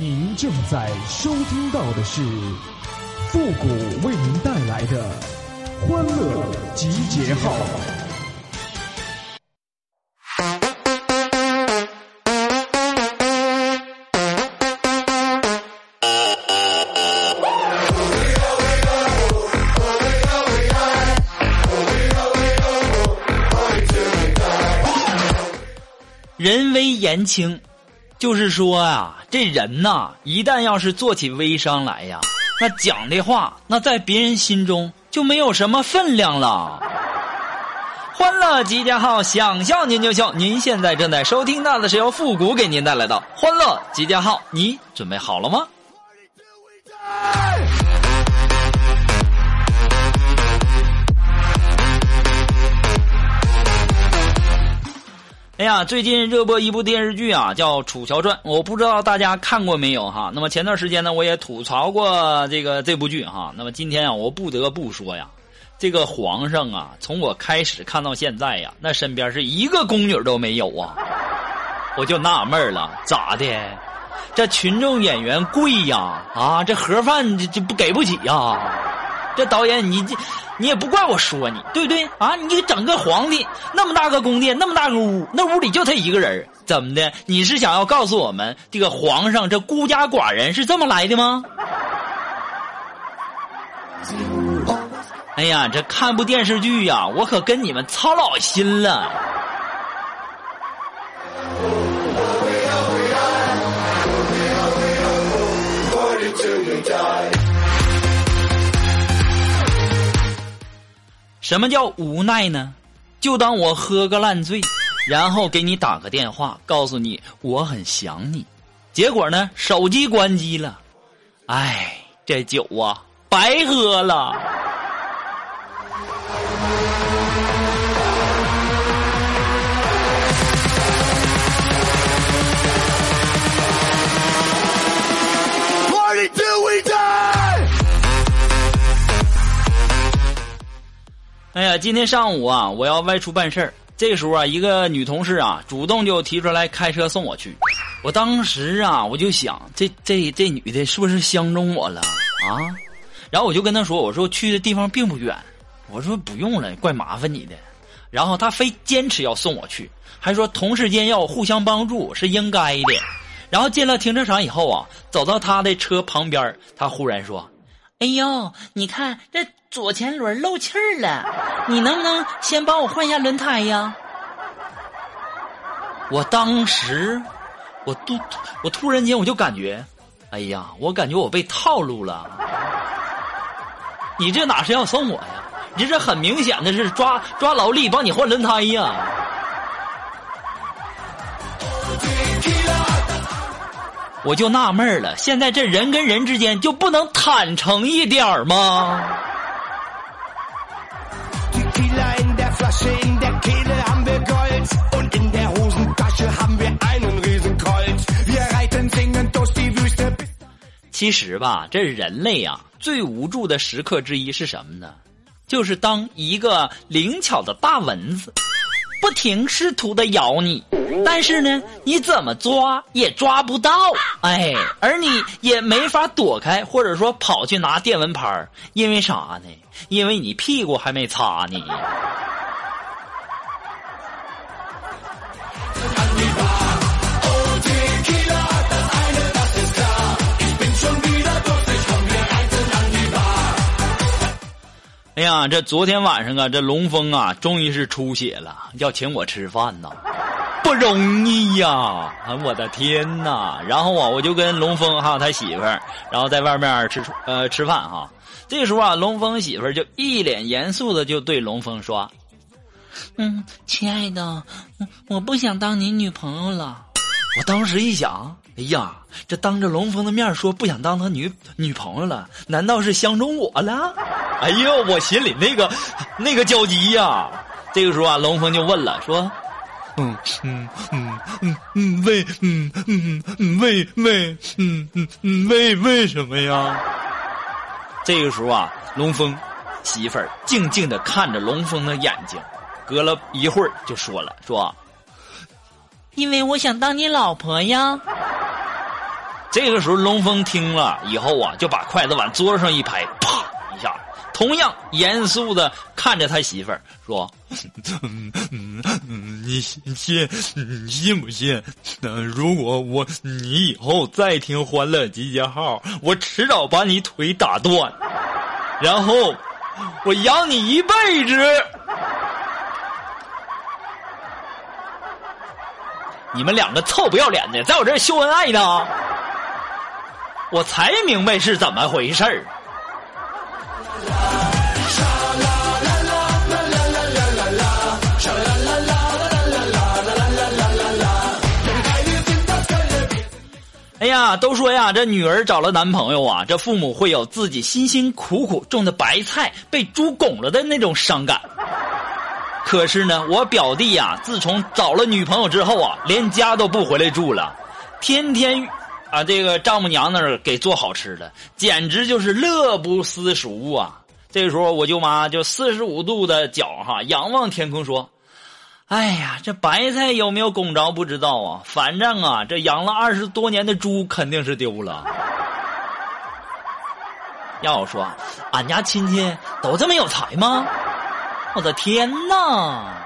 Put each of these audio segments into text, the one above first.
您正在收听到的是复古为您带来的欢乐集结号。人微言轻，就是说啊，这人呐，一旦要是做起微商来呀，那讲的话，那在别人心中就没有什么分量了。欢乐集结号，想笑您就笑。您现在正在收听到的是由复古给您带来的欢乐集结号，你准备好了吗？哎呀，最近热播一部电视剧啊，叫《楚乔传》，我不知道大家看过没有哈。那么前段时间呢，我也吐槽过这个这部剧哈。那么今天啊，我不得不说呀，这个皇上啊，从我开始看到现在呀，那身边是一个宫女都没有啊，我就纳闷了，咋的？这群众演员贵呀啊，这盒饭这这不给不起呀？这导演你这。你也不怪我说你，对不对啊？你整个皇帝那么大个宫殿，那么大个屋，那屋里就他一个人，怎么的？你是想要告诉我们，这个皇上这孤家寡人是这么来的吗？哎呀，这看部电视剧呀，我可跟你们操老心了。什么叫无奈呢？就当我喝个烂醉，然后给你打个电话，告诉你我很想你。结果呢，手机关机了。哎，这酒啊，白喝了。哎呀，今天上午啊，我要外出办事儿。这时候啊，一个女同事啊，主动就提出来开车送我去。我当时啊，我就想，这这这女的是不是相中我了啊？然后我就跟她说：“我说去的地方并不远，我说不用了，怪麻烦你的。”然后她非坚持要送我去，还说同事间要互相帮助是应该的。然后进了停车场以后啊，走到她的车旁边，她忽然说：“哎呦，你看这。”左前轮漏气儿了，你能不能先帮我换一下轮胎呀？我当时，我突我突然间我就感觉，哎呀，我感觉我被套路了。你这哪是要送我呀？你这很明显的是抓抓劳力帮你换轮胎呀。我就纳闷了，现在这人跟人之间就不能坦诚一点吗？其实吧，这人类啊最无助的时刻之一是什么呢？就是当一个灵巧的大蚊子不停试图的咬你，但是呢，你怎么抓也抓不到，哎，而你也没法躲开，或者说跑去拿电蚊拍因为啥呢？因为你屁股还没擦呢。哎呀，这昨天晚上啊，这龙峰啊，终于是出血了，要请我吃饭呐，不容易呀！我的天呐！然后啊，我就跟龙峰还有他媳妇儿，然后在外面吃呃吃饭哈。这时候啊，龙峰媳妇儿就一脸严肃的就对龙峰说：“嗯，亲爱的，我不想当你女朋友了。”我当时一想。哎呀，这当着龙峰的面说不想当他女女朋友了，难道是相中我了？哎呦，我心里那个那个焦急呀！这个时候啊，龙峰就问了，说：“嗯嗯嗯嗯嗯，为嗯嗯嗯为为嗯嗯嗯为为什么呀？”这个时候啊，龙峰媳妇儿静静的看着龙峰的眼睛，隔了一会儿就说了：“说，因为我想当你老婆呀。” 这个时候，龙峰听了以后啊，就把筷子往桌上一拍，啪一下，同样严肃的看着他媳妇儿说：“你信你信不信？如果我你以后再听《欢乐集结号》，我迟早把你腿打断，然后我养你一辈子。”你们两个臭不要脸的，在我这儿秀恩爱呢！我才明白是怎么回事儿。哎呀，都说呀，这女儿找了男朋友啊，这父母会有自己辛辛苦苦种的白菜被猪拱了的那种伤感。可是呢，我表弟呀，自从找了女朋友之后啊，连家都不回来住了，天天。啊，这个丈母娘那儿给做好吃的，简直就是乐不思蜀啊！这时候，我舅妈就四十五度的脚哈，仰望天空说：“哎呀，这白菜有没有拱着不知道啊，反正啊，这养了二十多年的猪肯定是丢了。”要我说，俺家亲戚都这么有才吗？我的天哪！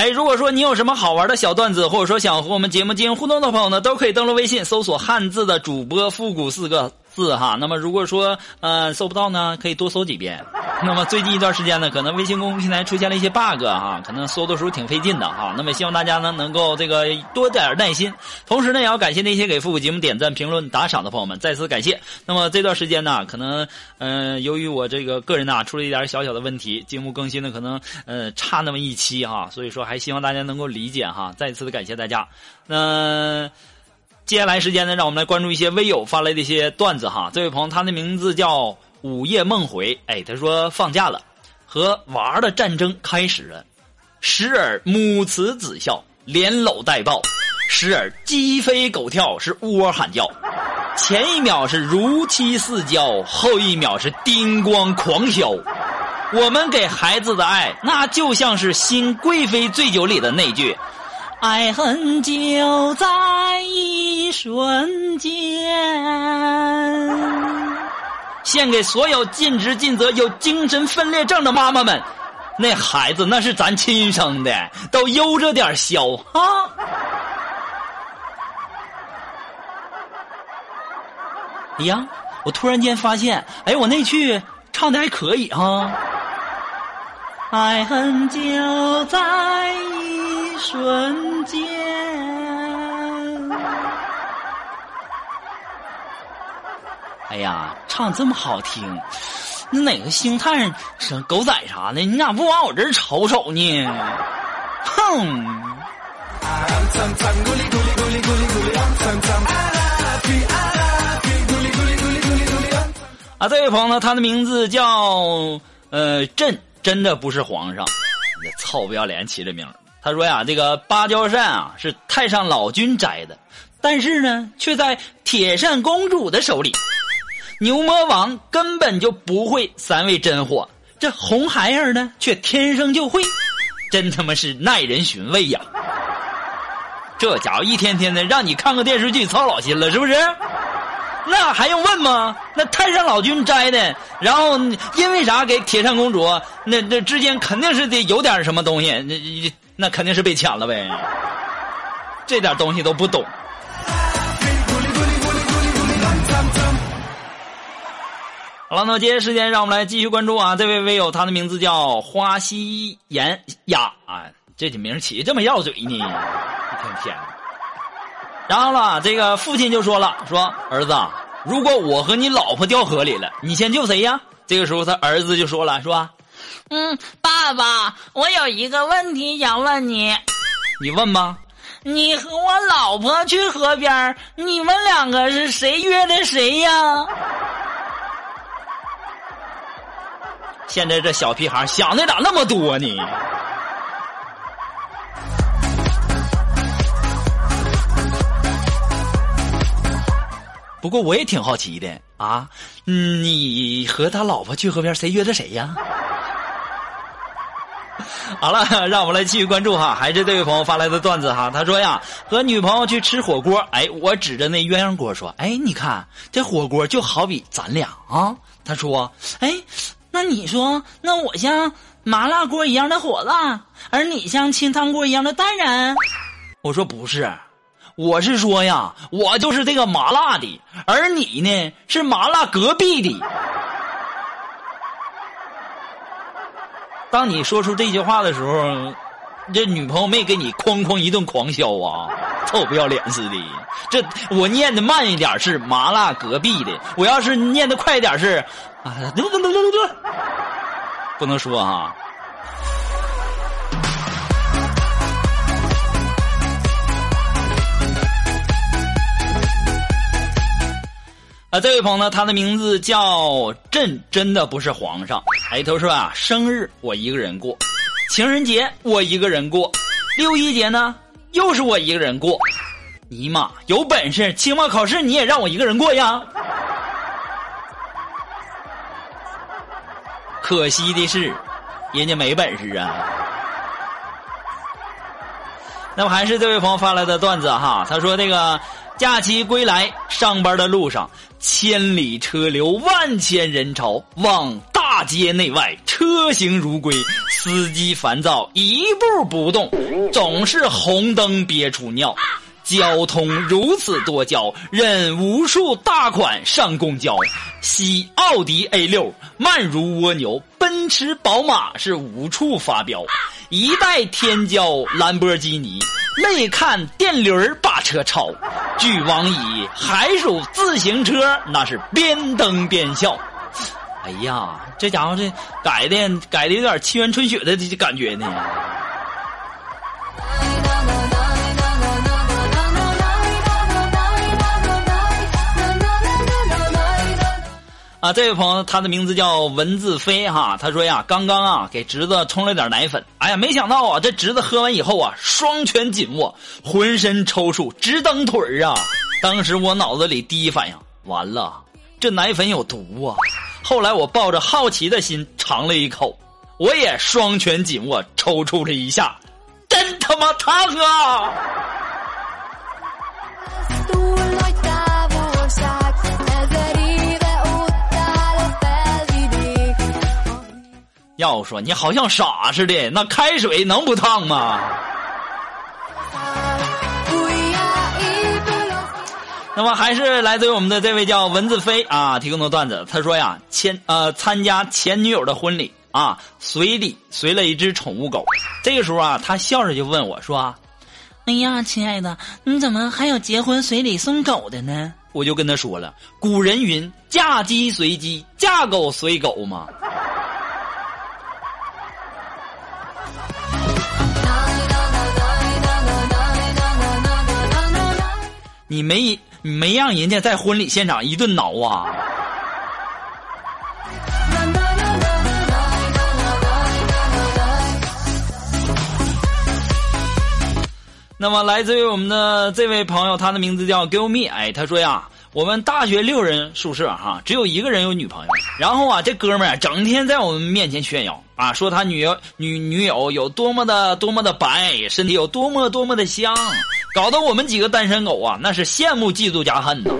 哎，如果说你有什么好玩的小段子，或者说想和我们节目进行互动的朋友呢，都可以登录微信搜索“汉字的主播复古”四个。字哈，那么如果说呃搜不到呢，可以多搜几遍。那么最近一段时间呢，可能微信公众平台出现了一些 bug 哈，可能搜的时候挺费劲的哈。那么希望大家呢能够这个多点耐心，同时呢也要感谢那些给复古节目点赞、评论、打赏的朋友们，再次感谢。那么这段时间呢，可能嗯由于我这个个人呢出了一点小小的问题，节目更新呢可能呃差那么一期哈，所以说还希望大家能够理解哈。再次的感谢大家，那。接下来时间呢，让我们来关注一些微友发来的一些段子哈。这位朋友，他的名字叫午夜梦回，哎，他说放假了，和娃的战争开始了，时而母慈子孝，连搂带抱；时而鸡飞狗跳，是窝喊叫；前一秒是如漆似胶，后一秒是叮咣狂敲。我们给孩子的爱，那就像是新贵妃醉酒里的那句。爱恨就在一瞬间，献给所有尽职尽责、有精神分裂症的妈妈们。那孩子那是咱亲生的，都悠着点消哈。哎呀，我突然间发现，哎，我那句唱的还可以哈。爱恨就在一瞬间。哎呀，唱这么好听，那哪个星探是狗仔啥的？你咋不往我这儿瞅瞅呢？哼！啊，这位朋友呢，他的名字叫呃朕。真的不是皇上，你臭不要脸起这名他说呀，这个芭蕉扇啊是太上老君摘的，但是呢却在铁扇公主的手里。牛魔王根本就不会三味真火，这红孩儿呢却天生就会，真他妈是耐人寻味呀！这家伙一天天的让你看个电视剧操老心了，是不是？那还用问吗？那太上老君摘的，然后因为啥给铁扇公主？那那之间肯定是得有点什么东西，那那肯定是被抢了呗。这点东西都不懂。好了，那么接下来时间，让我们来继续关注啊，这位微友，他的名字叫花溪岩呀，啊，这名起这么绕嘴呢，一天天的。然后了，这个父亲就说了：“说儿子，如果我和你老婆掉河里了，你先救谁呀？”这个时候，他儿子就说了：“说，嗯，爸爸，我有一个问题想问你，你问吧。你和我老婆去河边，你们两个是谁约的谁呀？”现在这小屁孩想的咋那么多呢？不过我也挺好奇的，啊，你和他老婆去河边，谁约的谁呀？好了，让我们来继续关注哈，还是这位朋友发来的段子哈。他说呀，和女朋友去吃火锅，哎，我指着那鸳鸯锅说，哎，你看这火锅就好比咱俩啊。他说，哎，那你说，那我像麻辣锅一样的火辣，而你像清汤锅一样的淡然。我说不是，我是说呀，我就是这个麻辣的，而你呢是麻辣隔壁的。当你说出这句话的时候，这女朋友没给你哐哐一顿狂削啊，臭不要脸似的。这我念的慢一点是麻辣隔壁的，我要是念的快一点是啊，不能说哈。啊，这位朋友呢，他的名字叫朕，真的不是皇上。抬头说啊，生日我一个人过，情人节我一个人过，六一节呢又是我一个人过。尼玛，有本事期末考试你也让我一个人过呀！可惜的是，人家没本事啊。那么还是这位朋友发来的段子哈，他说这个。假期归来，上班的路上，千里车流，万千人潮，望大街内外车行如归，司机烦躁，一步不动，总是红灯憋出尿。交通如此多娇，任无数大款上公交。西奥迪 A 六慢如蜗牛，奔驰宝马是无处发飙。一代天骄兰博基尼，内看电驴把车超。据网乙，还属自行车，那是边蹬边笑。哎呀，这家伙这改的改的有点七元春雪的感觉呢。啊，这位朋友，他的名字叫文字飞哈。他说呀，刚刚啊给侄子冲了点奶粉，哎呀，没想到啊这侄子喝完以后啊双拳紧握，浑身抽搐，直蹬腿儿啊。当时我脑子里第一反应，完了，这奶粉有毒啊。后来我抱着好奇的心尝了一口，我也双拳紧握，抽搐了一下，真他妈烫啊！要说你好像傻似的，那开水能不烫吗？那么还是来自于我们的这位叫文字飞啊提供的段子。他说呀，前呃参加前女友的婚礼啊，随礼随了一只宠物狗。这个时候啊，他笑着就问我说：“哎呀，亲爱的，你怎么还有结婚随礼送狗的呢？”我就跟他说了，古人云：“嫁鸡随鸡，嫁狗随狗嘛。”你没没让人家在婚礼现场一顿挠啊？那么，来自于我们的这位朋友，他的名字叫 Give Me，哎，他说呀。我们大学六人宿舍哈，只有一个人有女朋友。然后啊，这哥们儿整天在我们面前炫耀啊，说他女友女女友有多么的多么的白，身体有多么多么的香，搞得我们几个单身狗啊，那是羡慕嫉妒加恨呐。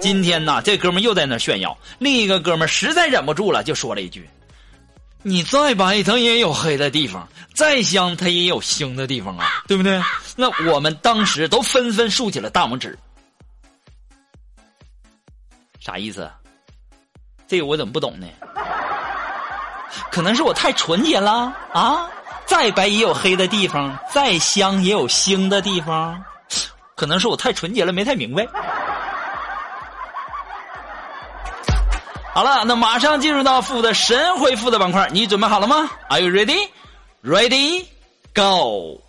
今天呢，这哥们儿又在那炫耀，另一个哥们儿实在忍不住了，就说了一句：“你再白，他也有黑的地方；再香，他也有腥的地方啊，对不对？”那我们当时都纷纷竖起了大拇指。啥意思？这个我怎么不懂呢？可能是我太纯洁了啊！再白也有黑的地方，再香也有腥的地方。可能是我太纯洁了，没太明白。好了，那马上进入到负的神回复的板块，你准备好了吗？Are you ready? Ready? Go!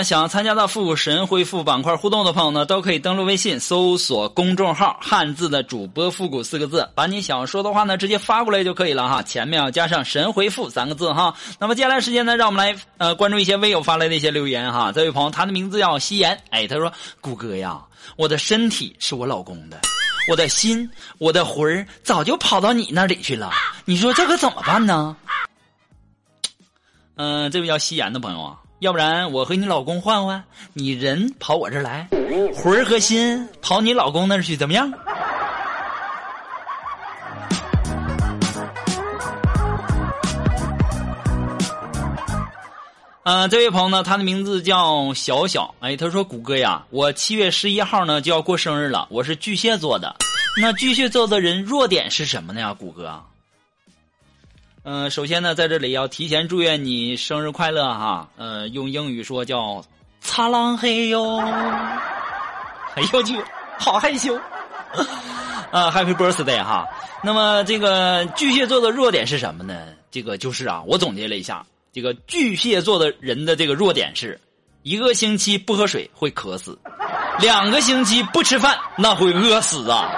好了，那么想参加到复古神回复板块互动的朋友呢，都可以登录微信搜索公众号“汉字的主播复古”四个字，把你想说的话呢直接发过来就可以了哈，前面要加上“神回复”三个字哈。那么接下来时间呢，让我们来呃关注一些微友发来的一些留言哈。这位朋友他的名字叫夕颜，哎，他说：“谷哥呀，我的身体是我老公的，我的心、我的魂儿早就跑到你那里去了，你说这可怎么办呢？”嗯，这位叫夕颜的朋友啊。要不然我和你老公换换，你人跑我这儿来，魂儿和心跑你老公那儿去，怎么样？嗯，这位朋友呢，他的名字叫小小，哎，他说：“谷歌呀，我七月十一号呢就要过生日了，我是巨蟹座的，那巨蟹座的人弱点是什么呢？呀，谷歌。”嗯，首先呢，在这里要提前祝愿你生日快乐哈。呃，用英语说叫“擦浪嘿哟”，哎呦去，好害羞。啊，Happy Birthday 哈。那么这个巨蟹座的弱点是什么呢？这个就是啊，我总结了一下，这个巨蟹座的人的这个弱点是，一个星期不喝水会渴死，两个星期不吃饭那会饿死啊。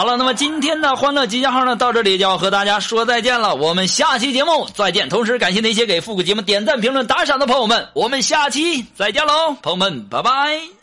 好了，那么今天的欢乐集结号呢，到这里就要和大家说再见了。我们下期节目再见。同时感谢那些给复古节目点赞、评论、打赏的朋友们。我们下期再见喽，朋友们，拜拜。